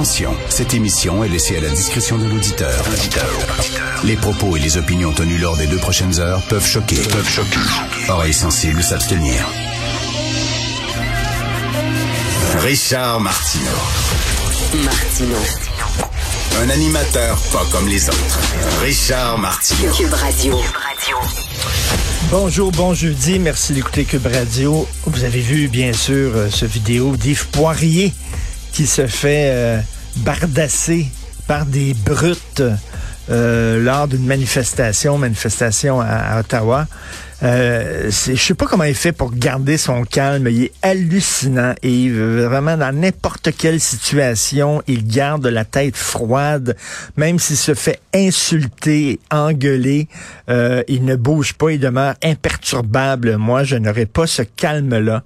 Attention, cette émission est laissée à la discrétion de l'auditeur. Les propos et les opinions tenues lors des deux prochaines heures peuvent choquer. Peuvent choquer. Oreilles sensibles s'abstenir. Richard Martineau. Martino. Un animateur pas comme les autres. Richard Martineau. Cube Radio. Bonjour, bon jeudi. Merci d'écouter Cube Radio. Vous avez vu, bien sûr, euh, ce vidéo d'Yves Poirier qui se fait euh, bardasser par des brutes euh, lors d'une manifestation, manifestation à, Ottawa. Euh, je sais pas comment il fait pour garder son calme. Il est hallucinant et vraiment dans n'importe quelle situation, il garde la tête froide, même s'il se fait insulter, engueuler, euh, il ne bouge pas, il demeure imperturbable. Moi, je n'aurais pas ce calme-là.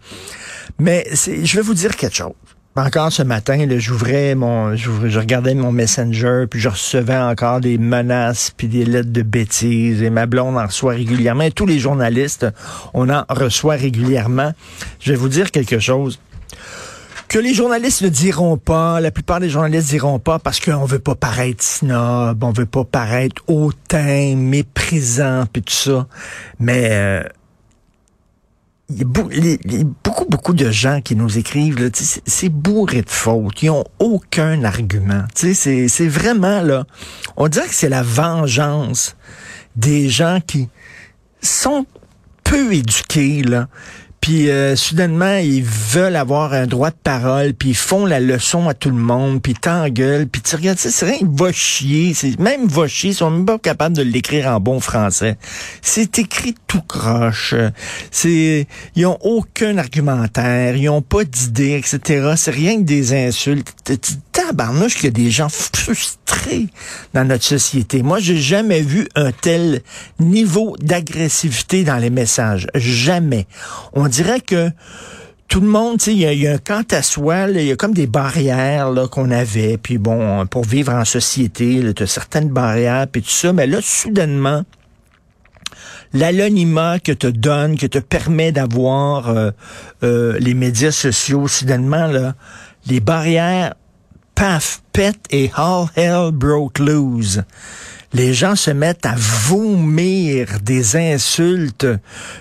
Mais je vais vous dire quelque chose. Encore ce matin, j'ouvrais mon, je regardais mon messenger, puis je recevais encore des menaces, puis des lettres de bêtises, et ma blonde en reçoit régulièrement. Et tous les journalistes, on en reçoit régulièrement. Je vais vous dire quelque chose que les journalistes ne diront pas, la plupart des journalistes diront pas parce qu'on veut pas paraître snob, on veut pas paraître hautain, méprisant, puis tout ça. Mais euh, il y a beaucoup, beaucoup de gens qui nous écrivent, c'est bourré de fautes. Ils ont aucun argument. C'est vraiment, là, on dirait que c'est la vengeance des gens qui sont peu éduqués. Puis euh, soudainement, ils veulent avoir un droit de parole, puis ils font la leçon à tout le monde, puis t'engueulent, puis tu regardes c'est rien, va chier, même va chier, ils sont même pas capables de l'écrire en bon français. C'est écrit tout croche. C'est ils ont aucun argumentaire, ils ont pas d'idée, etc. C'est rien que des insultes. Tabarnouche qu'il y a des gens frustrés dans notre société. Moi, j'ai jamais vu un tel niveau d'agressivité dans les messages. Jamais. Dirait que tout le monde, il y, a- un quant à soi, il y a comme des barrières qu'on avait, puis bon, pour vivre en société, tu as certaines barrières, puis tout ça, mais là, soudainement, l'anonymat que te donne, que te permet d'avoir euh, euh, les médias sociaux, soudainement, les barrières, paf, pètent et all hell broke loose. Les gens se mettent à vomir des insultes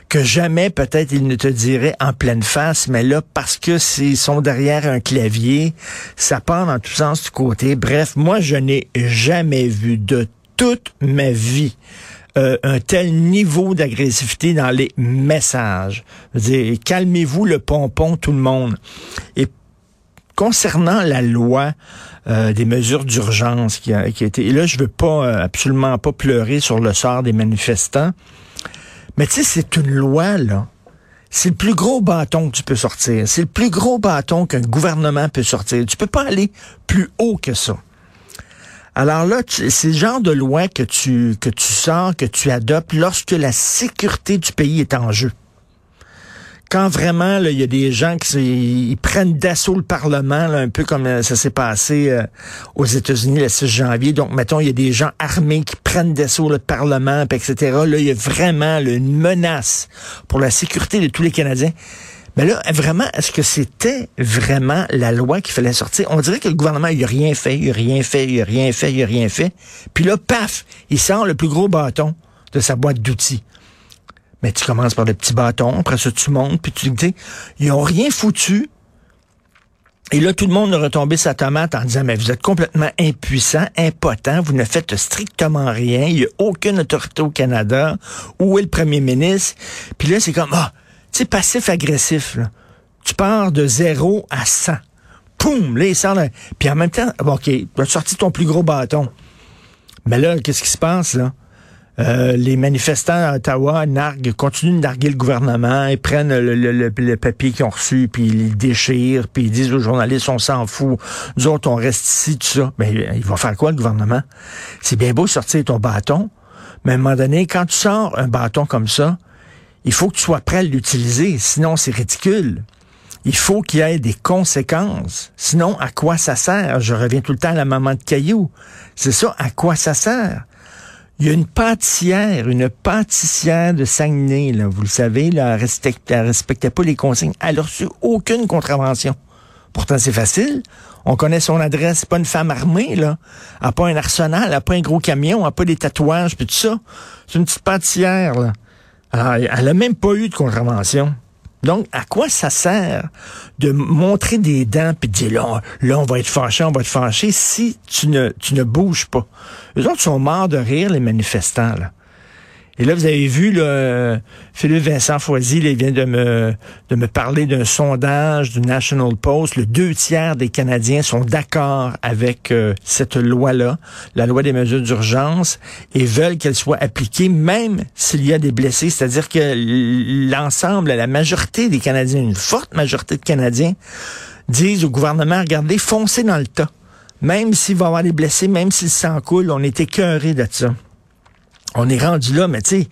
que jamais peut-être ils ne te diraient en pleine face, mais là, parce que s'ils sont derrière un clavier, ça part dans tous sens du côté. Bref, moi, je n'ai jamais vu de toute ma vie euh, un tel niveau d'agressivité dans les messages. Calmez-vous le pompon, tout le monde. Concernant la loi euh, des mesures d'urgence qui a, été... Et là, je veux pas euh, absolument pas pleurer sur le sort des manifestants, mais tu sais, c'est une loi, là. C'est le plus gros bâton que tu peux sortir. C'est le plus gros bâton qu'un gouvernement peut sortir. Tu peux pas aller plus haut que ça. Alors là, c'est le genre de loi que tu, que tu sors, que tu adoptes lorsque la sécurité du pays est en jeu. Quand vraiment, il y a des gens qui ils prennent d'assaut le Parlement, là, un peu comme euh, ça s'est passé euh, aux États-Unis le 6 janvier. Donc, mettons, il y a des gens armés qui prennent d'assaut le Parlement, puis etc. Là, il y a vraiment une menace pour la sécurité de tous les Canadiens. Mais là, vraiment, est-ce que c'était vraiment la loi qu'il fallait sortir? On dirait que le gouvernement, il a rien fait, il a rien fait, il a rien fait, il a rien fait. Puis là, paf, il sort le plus gros bâton de sa boîte d'outils. Mais tu commences par le petit bâton, après ça, tu montes, puis tu dis, ils ont rien foutu. Et là, tout le monde a retombé sa tomate en disant, mais vous êtes complètement impuissant, impotent, vous ne faites strictement rien, il n'y a aucune autorité au Canada. Où est le premier ministre? Puis là, c'est comme, ah, tu sais, passif-agressif. Tu pars de zéro à 100. Poum! Là, il sort là. Puis en même temps, OK, tu as sorti ton plus gros bâton. Mais là, qu'est-ce qui se passe, là? Euh, les manifestants à Ottawa narguent, continuent de narguer le gouvernement, ils prennent le, papier qu'ils ont reçu, puis ils le déchirent, puis ils disent aux journalistes, on s'en fout, nous autres, on reste ici, tout ça. Mais il va faire quoi, le gouvernement? C'est bien beau sortir ton bâton, mais à un moment donné, quand tu sors un bâton comme ça, il faut que tu sois prêt à l'utiliser, sinon c'est ridicule. Il faut qu'il y ait des conséquences. Sinon, à quoi ça sert? Je reviens tout le temps à la maman de caillou. C'est ça, à quoi ça sert? Il y a une pâtissière, une pâtissière de Saguenay, là, vous le savez, là, elle respectait, elle respectait pas les consignes. Elle a reçu aucune contravention Pourtant, c'est facile. On connaît son adresse. C'est pas une femme armée, là. Elle n'a pas un arsenal, elle n'a pas un gros camion, elle n'a pas des tatouages, puis tout ça. C'est une petite pâtissière, là. Alors, elle n'a même pas eu de contravention. Donc, à quoi ça sert de montrer des dents puis de dire là, là, on va être fâché, on va être fâché si tu ne, tu ne bouges pas? Les autres sont morts de rire, les manifestants, là. Et là, vous avez vu, là, Philippe Vincent Foisy il vient de me, de me parler d'un sondage du National Post. Le deux tiers des Canadiens sont d'accord avec euh, cette loi-là, la loi des mesures d'urgence, et veulent qu'elle soit appliquée même s'il y a des blessés. C'est-à-dire que l'ensemble, la majorité des Canadiens, une forte majorité de Canadiens, disent au gouvernement, regardez, foncez dans le tas. Même s'il va y avoir des blessés, même s'il s'en coule, on est écœuré de ça on est rendu là, mais tu sais,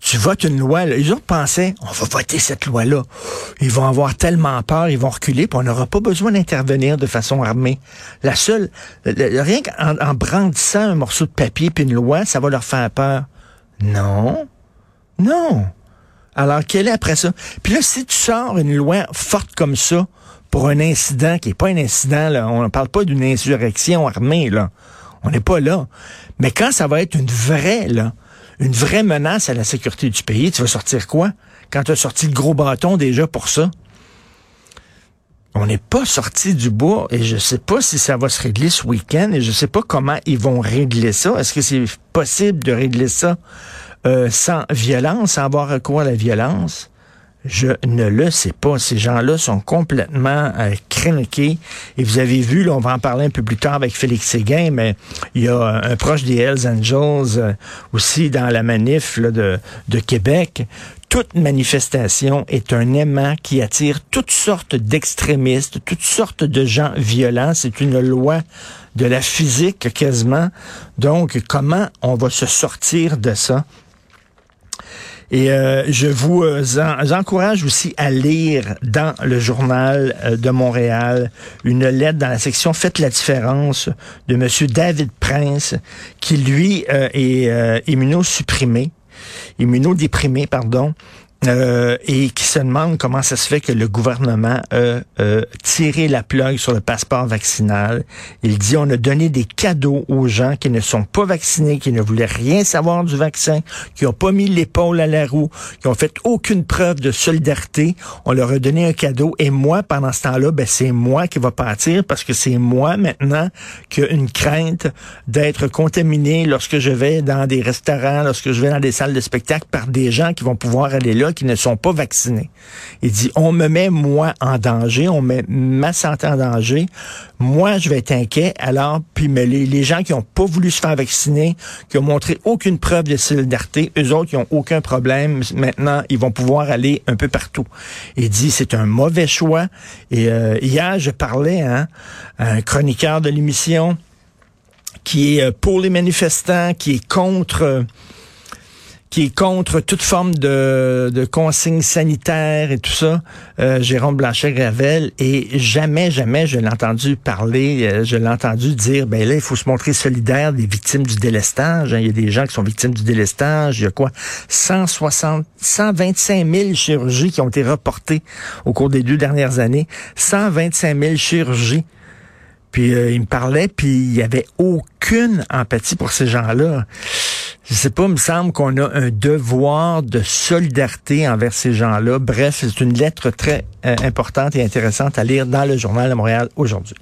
tu votes une loi. Les autres on va voter cette loi-là. Ils vont avoir tellement peur, ils vont reculer, puis on n'aura pas besoin d'intervenir de façon armée. La seule, rien qu'en en brandissant un morceau de papier puis une loi, ça va leur faire peur. Non, non. Alors, quel est après ça? Puis là, si tu sors une loi forte comme ça pour un incident qui est pas un incident, là, on ne parle pas d'une insurrection armée, là. On n'est pas là. Mais quand ça va être une vraie, là, une vraie menace à la sécurité du pays, tu vas sortir quoi? Quand tu as sorti le gros bâton déjà pour ça? On n'est pas sorti du bois et je ne sais pas si ça va se régler ce week-end et je ne sais pas comment ils vont régler ça. Est-ce que c'est possible de régler ça euh, sans violence, sans avoir recours à la violence? Je ne le sais pas. Ces gens-là sont complètement euh, Et vous avez vu, là, on va en parler un peu plus tard avec Félix Séguin, mais il y a un proche des Hells Angels euh, aussi dans la manif de, de Québec. Toute manifestation est un aimant qui attire toutes sortes d'extrémistes, toutes sortes de gens violents. C'est une loi de la physique quasiment. Donc, comment on va se sortir de ça? Et euh, je vous euh, encourage aussi à lire dans le journal euh, de Montréal une lettre dans la section Faites la différence de Monsieur David Prince, qui lui est immunosupprimé, immunodéprimé, pardon, euh, et qui se demande comment ça se fait que le gouvernement a euh, tiré la plug sur le passeport vaccinal. Il dit on a donné des cadeaux aux gens qui ne sont pas vaccinés, qui ne voulaient rien savoir du vaccin, qui n'ont pas mis l'épaule à la roue, qui ont fait aucune preuve de solidarité. On leur a donné un cadeau et moi, pendant ce temps-là, ben, c'est moi qui va partir parce que c'est moi maintenant qui a une crainte d'être contaminé lorsque je vais dans des restaurants, lorsque je vais dans des salles de spectacle par des gens qui vont pouvoir aller là qui ne sont pas vaccinés. Il dit, on me met moi en danger, on met ma santé en danger. Moi, je vais être inquiet. Alors, puis mais les, gens qui n'ont pas voulu se faire vacciner, qui ont montré aucune preuve de solidarité, eux autres, qui ont aucun problème. Maintenant, ils vont pouvoir aller un peu partout. Il dit, c'est un mauvais choix. Et euh, hier, je parlais hein, à un chroniqueur de l'émission qui est euh, pour les manifestants, qui est contre qui est contre toute forme de, de consignes sanitaires et tout ça, euh, Jérôme Blanchet-Gravel, et jamais, jamais je l'ai entendu parler, euh, je l'ai entendu dire, ben là, il faut se montrer solidaire des victimes du délestage. Hein. Il y a des gens qui sont victimes du délestage. Il y a quoi? 160, 125 000 chirurgies qui ont été reportées au cours des deux dernières années. 125 000 chirurgies. Puis euh, il me parlait, puis il y avait aucune empathie pour ces gens-là je sais pas, il me semble qu'on a un devoir de solidarité envers ces gens-là. Bref, c'est une lettre très euh, importante et intéressante à lire dans le journal de Montréal aujourd'hui.